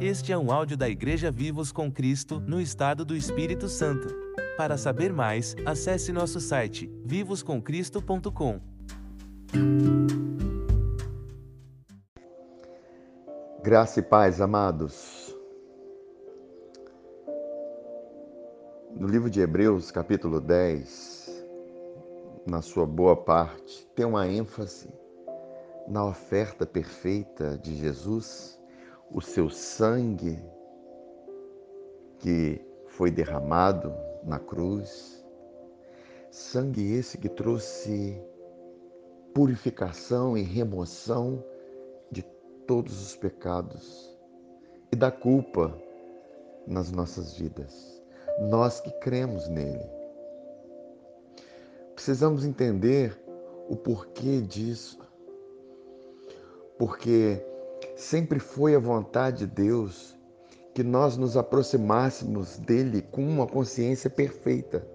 Este é um áudio da Igreja Vivos com Cristo, no estado do Espírito Santo. Para saber mais, acesse nosso site vivoscomcristo.com. Graça e paz, amados. No livro de Hebreus, capítulo 10, na sua boa parte, tem uma ênfase na oferta perfeita de Jesus o seu sangue que foi derramado na cruz, sangue esse que trouxe purificação e remoção de todos os pecados e da culpa nas nossas vidas. Nós que cremos nele. Precisamos entender o porquê disso. Porque Sempre foi a vontade de Deus que nós nos aproximássemos dele com uma consciência perfeita.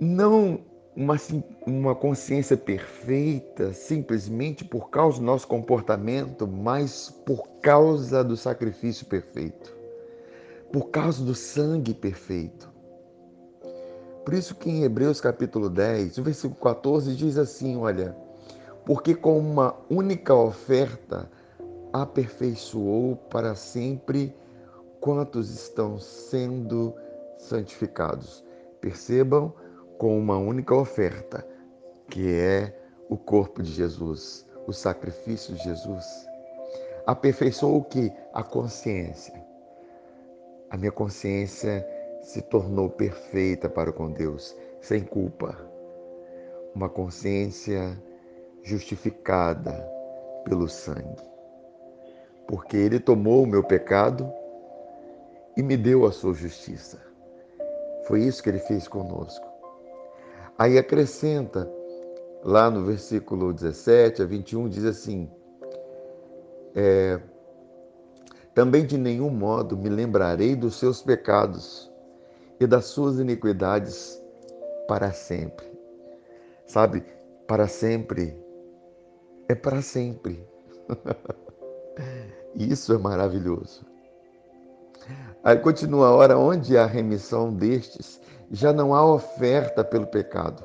Não uma, uma consciência perfeita simplesmente por causa do nosso comportamento, mas por causa do sacrifício perfeito, por causa do sangue perfeito. Por isso que em Hebreus capítulo 10, no versículo 14 diz assim, olha, porque com uma única oferta aperfeiçoou para sempre quantos estão sendo santificados. Percebam, com uma única oferta, que é o corpo de Jesus, o sacrifício de Jesus. Aperfeiçoou o que? A consciência. A minha consciência se tornou perfeita para com Deus, sem culpa. Uma consciência justificada pelo sangue. Porque ele tomou o meu pecado e me deu a sua justiça. Foi isso que ele fez conosco. Aí acrescenta, lá no versículo 17 a 21, diz assim: é, Também de nenhum modo me lembrarei dos seus pecados e das suas iniquidades para sempre. Sabe, para sempre é para sempre. Isso é maravilhoso. Aí continua a hora onde há remissão destes, já não há oferta pelo pecado.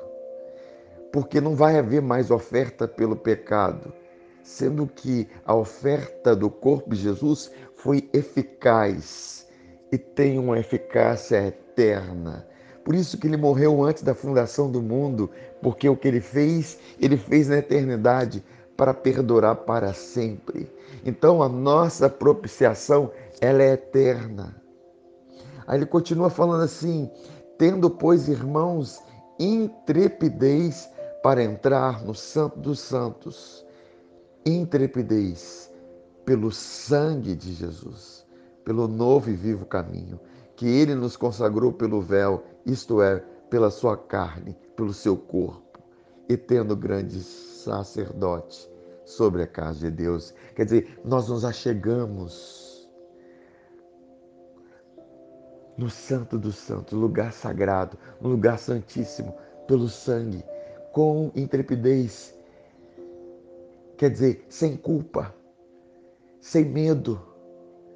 Porque não vai haver mais oferta pelo pecado, sendo que a oferta do corpo de Jesus foi eficaz e tem uma eficácia eterna. Por isso que ele morreu antes da fundação do mundo, porque o que ele fez, ele fez na eternidade para perdurar para sempre. Então a nossa propiciação, ela é eterna. Aí ele continua falando assim: tendo, pois, irmãos, intrepidez para entrar no Santo dos Santos. Intrepidez pelo sangue de Jesus, pelo novo e vivo caminho que ele nos consagrou pelo véu, isto é, pela sua carne, pelo seu corpo, e tendo grande sacerdote sobre a casa de Deus. Quer dizer, nós nos achegamos no Santo dos Santos, lugar sagrado, no lugar santíssimo, pelo sangue, com intrepidez. Quer dizer, sem culpa, sem medo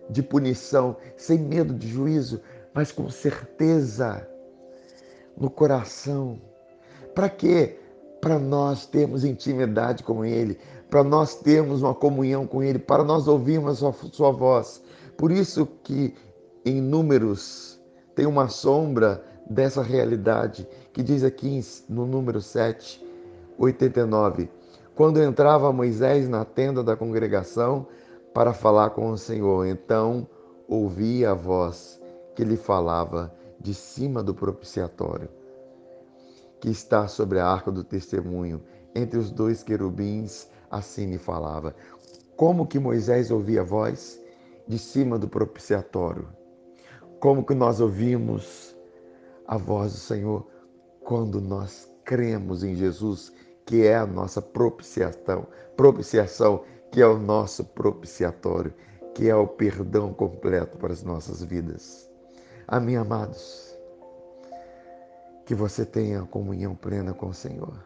de punição, sem medo de juízo, mas com certeza no coração. Para quê? Para nós termos intimidade com Ele, para nós termos uma comunhão com Ele, para nós ouvirmos a sua, sua voz. Por isso que em Números tem uma sombra dessa realidade, que diz aqui no número 7, 89. Quando entrava Moisés na tenda da congregação para falar com o Senhor, então ouvia a voz que lhe falava de cima do propiciatório, que está sobre a arca do testemunho, entre os dois querubins assim me falava. Como que Moisés ouvia a voz? De cima do propiciatório. Como que nós ouvimos a voz do Senhor? Quando nós cremos em Jesus, que é a nossa propiciação, propiciação, que é o nosso propiciatório, que é o perdão completo para as nossas vidas. Amém, amados. Que você tenha comunhão plena com o Senhor.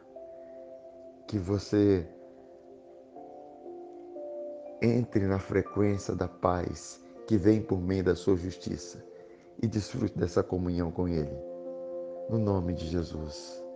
Que você entre na frequência da paz que vem por meio da sua justiça e desfrute dessa comunhão com Ele. No nome de Jesus.